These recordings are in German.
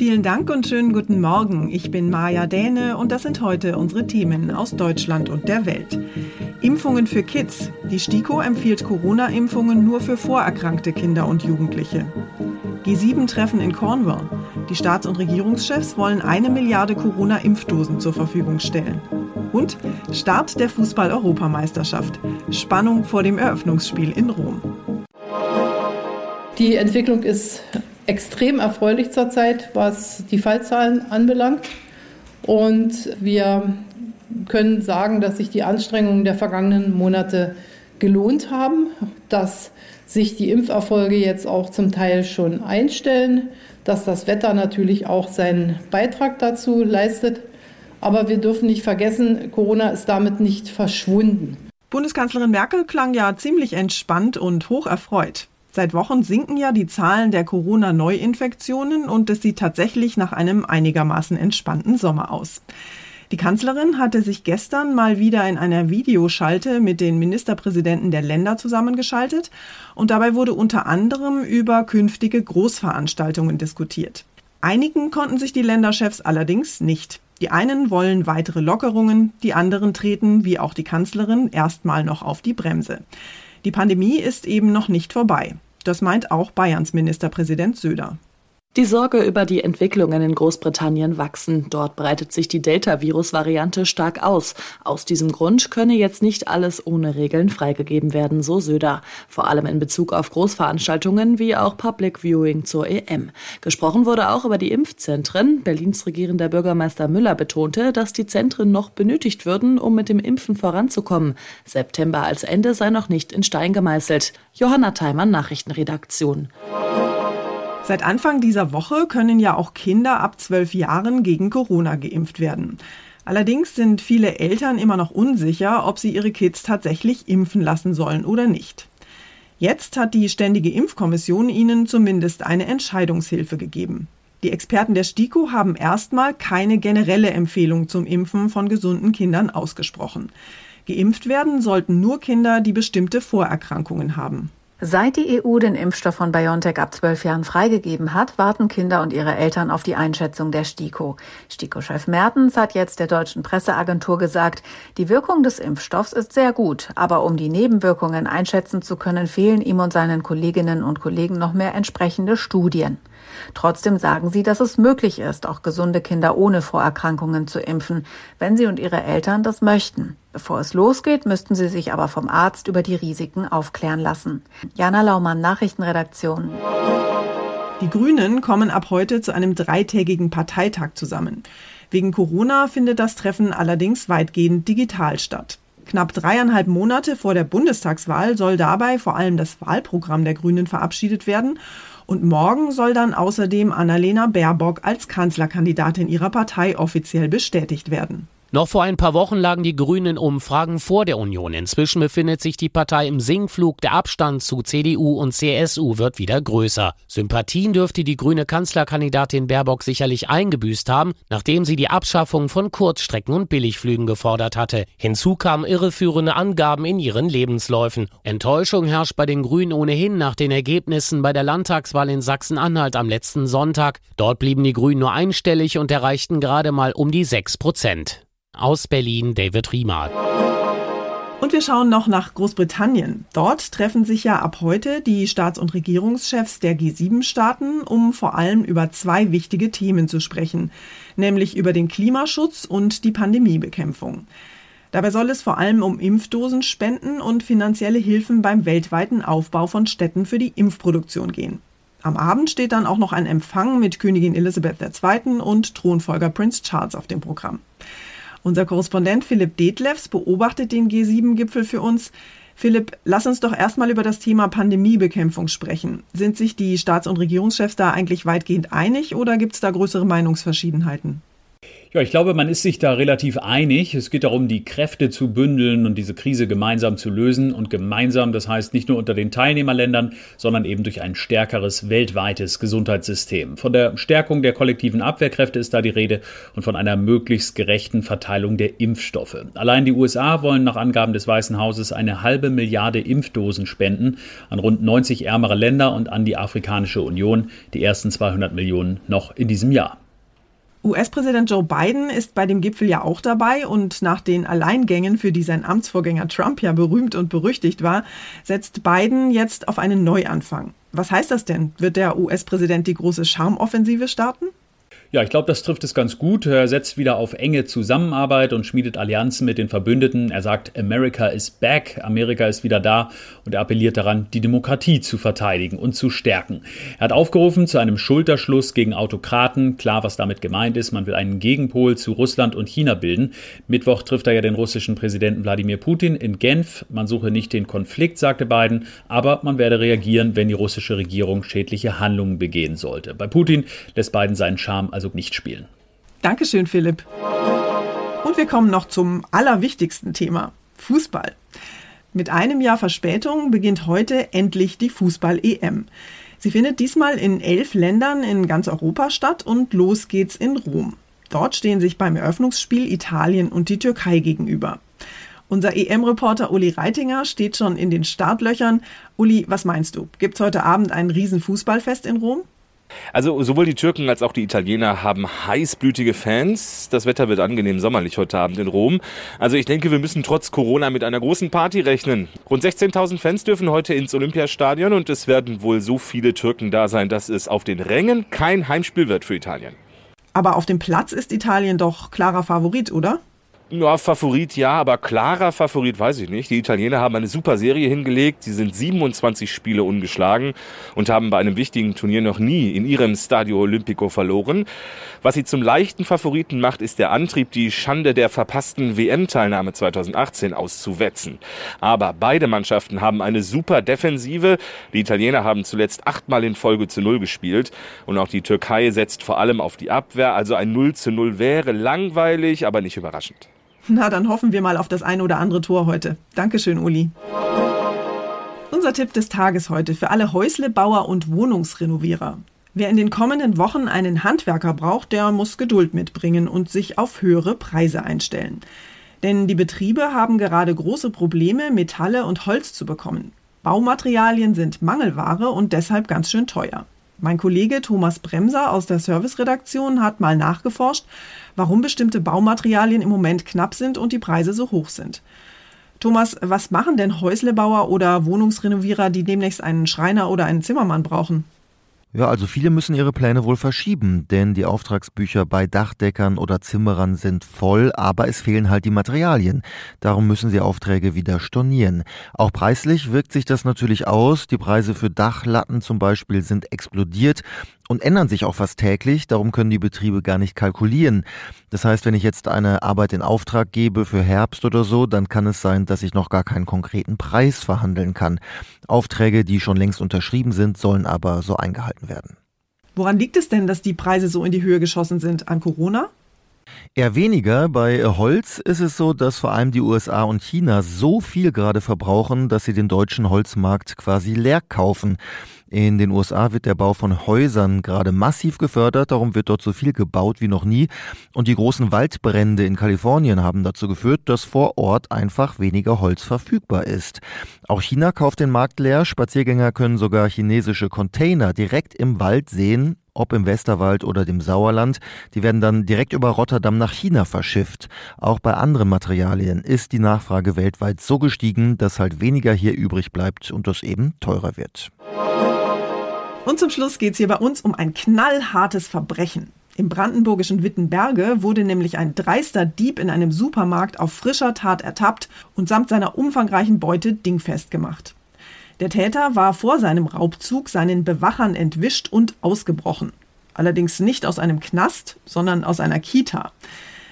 Vielen Dank und schönen guten Morgen. Ich bin Maja Däne und das sind heute unsere Themen aus Deutschland und der Welt. Impfungen für Kids. Die STIKO empfiehlt Corona-Impfungen nur für vorerkrankte Kinder und Jugendliche. G7-Treffen in Cornwall. Die Staats- und Regierungschefs wollen eine Milliarde Corona-Impfdosen zur Verfügung stellen. Und Start der Fußball-Europameisterschaft. Spannung vor dem Eröffnungsspiel in Rom. Die Entwicklung ist extrem erfreulich zurzeit, was die Fallzahlen anbelangt. Und wir können sagen, dass sich die Anstrengungen der vergangenen Monate gelohnt haben, dass sich die Impferfolge jetzt auch zum Teil schon einstellen, dass das Wetter natürlich auch seinen Beitrag dazu leistet. Aber wir dürfen nicht vergessen, Corona ist damit nicht verschwunden. Bundeskanzlerin Merkel klang ja ziemlich entspannt und hoch erfreut. Seit Wochen sinken ja die Zahlen der Corona-Neuinfektionen und es sieht tatsächlich nach einem einigermaßen entspannten Sommer aus. Die Kanzlerin hatte sich gestern mal wieder in einer Videoschalte mit den Ministerpräsidenten der Länder zusammengeschaltet und dabei wurde unter anderem über künftige Großveranstaltungen diskutiert. Einigen konnten sich die Länderchefs allerdings nicht. Die einen wollen weitere Lockerungen, die anderen treten, wie auch die Kanzlerin, erstmal noch auf die Bremse. Die Pandemie ist eben noch nicht vorbei. Das meint auch Bayerns Ministerpräsident Söder. Die Sorge über die Entwicklungen in Großbritannien wachsen. Dort breitet sich die Delta-Virus-Variante stark aus. Aus diesem Grund könne jetzt nicht alles ohne Regeln freigegeben werden, so Söder. Vor allem in Bezug auf Großveranstaltungen wie auch Public Viewing zur EM. Gesprochen wurde auch über die Impfzentren. Berlins regierender Bürgermeister Müller betonte, dass die Zentren noch benötigt würden, um mit dem Impfen voranzukommen. September als Ende sei noch nicht in Stein gemeißelt. Johanna Theimann, Nachrichtenredaktion. Seit Anfang dieser Woche können ja auch Kinder ab zwölf Jahren gegen Corona geimpft werden. Allerdings sind viele Eltern immer noch unsicher, ob sie ihre Kids tatsächlich impfen lassen sollen oder nicht. Jetzt hat die Ständige Impfkommission ihnen zumindest eine Entscheidungshilfe gegeben. Die Experten der STIKO haben erstmal keine generelle Empfehlung zum Impfen von gesunden Kindern ausgesprochen. Geimpft werden sollten nur Kinder, die bestimmte Vorerkrankungen haben. Seit die EU den Impfstoff von BioNTech ab zwölf Jahren freigegeben hat, warten Kinder und ihre Eltern auf die Einschätzung der STIKO. STIKO-Chef Mertens hat jetzt der deutschen Presseagentur gesagt, die Wirkung des Impfstoffs ist sehr gut, aber um die Nebenwirkungen einschätzen zu können, fehlen ihm und seinen Kolleginnen und Kollegen noch mehr entsprechende Studien. Trotzdem sagen sie, dass es möglich ist, auch gesunde Kinder ohne Vorerkrankungen zu impfen, wenn sie und ihre Eltern das möchten. Bevor es losgeht, müssten sie sich aber vom Arzt über die Risiken aufklären lassen. Jana Laumann, Nachrichtenredaktion. Die Grünen kommen ab heute zu einem dreitägigen Parteitag zusammen. Wegen Corona findet das Treffen allerdings weitgehend digital statt. Knapp dreieinhalb Monate vor der Bundestagswahl soll dabei vor allem das Wahlprogramm der Grünen verabschiedet werden und morgen soll dann außerdem Annalena Baerbock als Kanzlerkandidatin ihrer Partei offiziell bestätigt werden. Noch vor ein paar Wochen lagen die Grünen in Umfragen vor der Union. Inzwischen befindet sich die Partei im Sinkflug. Der Abstand zu CDU und CSU wird wieder größer. Sympathien dürfte die grüne Kanzlerkandidatin Baerbock sicherlich eingebüßt haben, nachdem sie die Abschaffung von Kurzstrecken und Billigflügen gefordert hatte. Hinzu kamen irreführende Angaben in ihren Lebensläufen. Enttäuschung herrscht bei den Grünen ohnehin nach den Ergebnissen bei der Landtagswahl in Sachsen-Anhalt am letzten Sonntag. Dort blieben die Grünen nur einstellig und erreichten gerade mal um die 6 Prozent. Aus Berlin David Riemer. Und wir schauen noch nach Großbritannien. Dort treffen sich ja ab heute die Staats- und Regierungschefs der G7-Staaten, um vor allem über zwei wichtige Themen zu sprechen, nämlich über den Klimaschutz und die Pandemiebekämpfung. Dabei soll es vor allem um Impfdosenspenden und finanzielle Hilfen beim weltweiten Aufbau von Städten für die Impfproduktion gehen. Am Abend steht dann auch noch ein Empfang mit Königin Elisabeth II. und Thronfolger Prince Charles auf dem Programm. Unser Korrespondent Philipp Detlefs beobachtet den G7-Gipfel für uns. Philipp, lass uns doch erstmal über das Thema Pandemiebekämpfung sprechen. Sind sich die Staats- und Regierungschefs da eigentlich weitgehend einig oder gibt es da größere Meinungsverschiedenheiten? Ja, ich glaube, man ist sich da relativ einig. Es geht darum, die Kräfte zu bündeln und diese Krise gemeinsam zu lösen. Und gemeinsam, das heißt nicht nur unter den Teilnehmerländern, sondern eben durch ein stärkeres weltweites Gesundheitssystem. Von der Stärkung der kollektiven Abwehrkräfte ist da die Rede und von einer möglichst gerechten Verteilung der Impfstoffe. Allein die USA wollen nach Angaben des Weißen Hauses eine halbe Milliarde Impfdosen spenden an rund 90 ärmere Länder und an die Afrikanische Union. Die ersten 200 Millionen noch in diesem Jahr. US-Präsident Joe Biden ist bei dem Gipfel ja auch dabei und nach den Alleingängen, für die sein Amtsvorgänger Trump ja berühmt und berüchtigt war, setzt Biden jetzt auf einen Neuanfang. Was heißt das denn? Wird der US-Präsident die große Charmoffensive starten? Ja, ich glaube, das trifft es ganz gut. Er setzt wieder auf enge Zusammenarbeit und schmiedet Allianzen mit den Verbündeten. Er sagt, America is back, Amerika ist wieder da und er appelliert daran, die Demokratie zu verteidigen und zu stärken. Er hat aufgerufen zu einem Schulterschluss gegen Autokraten. Klar, was damit gemeint ist, man will einen Gegenpol zu Russland und China bilden. Mittwoch trifft er ja den russischen Präsidenten Wladimir Putin in Genf. Man suche nicht den Konflikt, sagte Biden, aber man werde reagieren, wenn die russische Regierung schädliche Handlungen begehen sollte. Bei Putin lässt Biden seinen Charme also nicht spielen. Dankeschön, Philipp. Und wir kommen noch zum allerwichtigsten Thema, Fußball. Mit einem Jahr Verspätung beginnt heute endlich die Fußball-EM. Sie findet diesmal in elf Ländern in ganz Europa statt und los geht's in Rom. Dort stehen sich beim Eröffnungsspiel Italien und die Türkei gegenüber. Unser EM-Reporter Uli Reitinger steht schon in den Startlöchern. Uli, was meinst du? Gibt's heute Abend ein Riesenfußballfest in Rom? Also sowohl die Türken als auch die Italiener haben heißblütige Fans. Das Wetter wird angenehm sommerlich heute Abend in Rom. Also ich denke, wir müssen trotz Corona mit einer großen Party rechnen. Rund 16.000 Fans dürfen heute ins Olympiastadion und es werden wohl so viele Türken da sein, dass es auf den Rängen kein Heimspiel wird für Italien. Aber auf dem Platz ist Italien doch klarer Favorit, oder? Ja, Favorit ja, aber klarer Favorit weiß ich nicht. Die Italiener haben eine super Serie hingelegt. Sie sind 27 Spiele ungeschlagen und haben bei einem wichtigen Turnier noch nie in ihrem Stadio Olimpico verloren. Was sie zum leichten Favoriten macht, ist der Antrieb, die Schande der verpassten WM-Teilnahme 2018 auszuwetzen. Aber beide Mannschaften haben eine super Defensive. Die Italiener haben zuletzt achtmal in Folge zu Null gespielt und auch die Türkei setzt vor allem auf die Abwehr. Also ein 0 zu 0 wäre langweilig, aber nicht überraschend. Na, dann hoffen wir mal auf das ein oder andere Tor heute. Dankeschön, Uli. Unser Tipp des Tages heute für alle Häuslebauer und Wohnungsrenovierer. Wer in den kommenden Wochen einen Handwerker braucht, der muss Geduld mitbringen und sich auf höhere Preise einstellen. Denn die Betriebe haben gerade große Probleme, Metalle und Holz zu bekommen. Baumaterialien sind Mangelware und deshalb ganz schön teuer. Mein Kollege Thomas Bremser aus der Serviceredaktion hat mal nachgeforscht, warum bestimmte Baumaterialien im Moment knapp sind und die Preise so hoch sind. Thomas, was machen denn Häuslebauer oder Wohnungsrenovierer, die demnächst einen Schreiner oder einen Zimmermann brauchen? Ja, also viele müssen ihre Pläne wohl verschieben, denn die Auftragsbücher bei Dachdeckern oder Zimmerern sind voll, aber es fehlen halt die Materialien. Darum müssen sie Aufträge wieder stornieren. Auch preislich wirkt sich das natürlich aus. Die Preise für Dachlatten zum Beispiel sind explodiert und ändern sich auch fast täglich. Darum können die Betriebe gar nicht kalkulieren. Das heißt, wenn ich jetzt eine Arbeit in Auftrag gebe für Herbst oder so, dann kann es sein, dass ich noch gar keinen konkreten Preis verhandeln kann. Aufträge, die schon längst unterschrieben sind, sollen aber so eingehalten werden. Woran liegt es denn, dass die Preise so in die Höhe geschossen sind? An Corona? Eher weniger. Bei Holz ist es so, dass vor allem die USA und China so viel gerade verbrauchen, dass sie den deutschen Holzmarkt quasi leer kaufen. In den USA wird der Bau von Häusern gerade massiv gefördert, darum wird dort so viel gebaut wie noch nie. Und die großen Waldbrände in Kalifornien haben dazu geführt, dass vor Ort einfach weniger Holz verfügbar ist. Auch China kauft den Markt leer. Spaziergänger können sogar chinesische Container direkt im Wald sehen, ob im Westerwald oder dem Sauerland. Die werden dann direkt über Rotterdam nach China verschifft. Auch bei anderen Materialien ist die Nachfrage weltweit so gestiegen, dass halt weniger hier übrig bleibt und das eben teurer wird. Und zum Schluss geht es hier bei uns um ein knallhartes Verbrechen. Im brandenburgischen Wittenberge wurde nämlich ein dreister Dieb in einem Supermarkt auf frischer Tat ertappt und samt seiner umfangreichen Beute dingfest gemacht. Der Täter war vor seinem Raubzug seinen Bewachern entwischt und ausgebrochen. Allerdings nicht aus einem Knast, sondern aus einer Kita.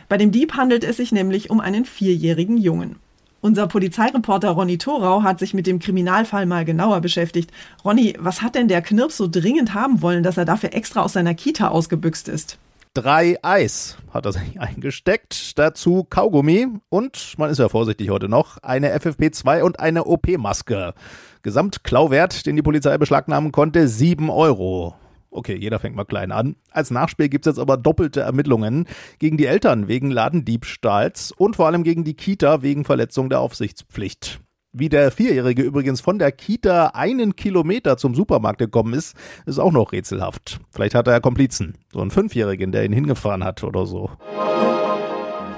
Bei dem Dieb handelt es sich nämlich um einen vierjährigen Jungen. Unser Polizeireporter Ronny Thorau hat sich mit dem Kriminalfall mal genauer beschäftigt. Ronny, was hat denn der Knirps so dringend haben wollen, dass er dafür extra aus seiner Kita ausgebüxt ist? Drei Eis hat er sich eingesteckt, dazu Kaugummi und, man ist ja vorsichtig heute noch, eine FFP2 und eine OP-Maske. Gesamtklauwert, den die Polizei beschlagnahmen konnte, sieben Euro. Okay, jeder fängt mal klein an. Als Nachspiel gibt es jetzt aber doppelte Ermittlungen gegen die Eltern wegen Ladendiebstahls und vor allem gegen die Kita wegen Verletzung der Aufsichtspflicht. Wie der Vierjährige übrigens von der Kita einen Kilometer zum Supermarkt gekommen ist, ist auch noch rätselhaft. Vielleicht hat er ja Komplizen. So einen Fünfjährigen, der ihn hingefahren hat oder so.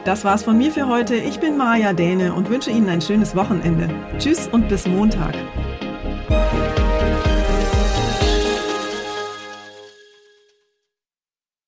Das war's von mir für heute. Ich bin Maja Däne und wünsche Ihnen ein schönes Wochenende. Tschüss und bis Montag.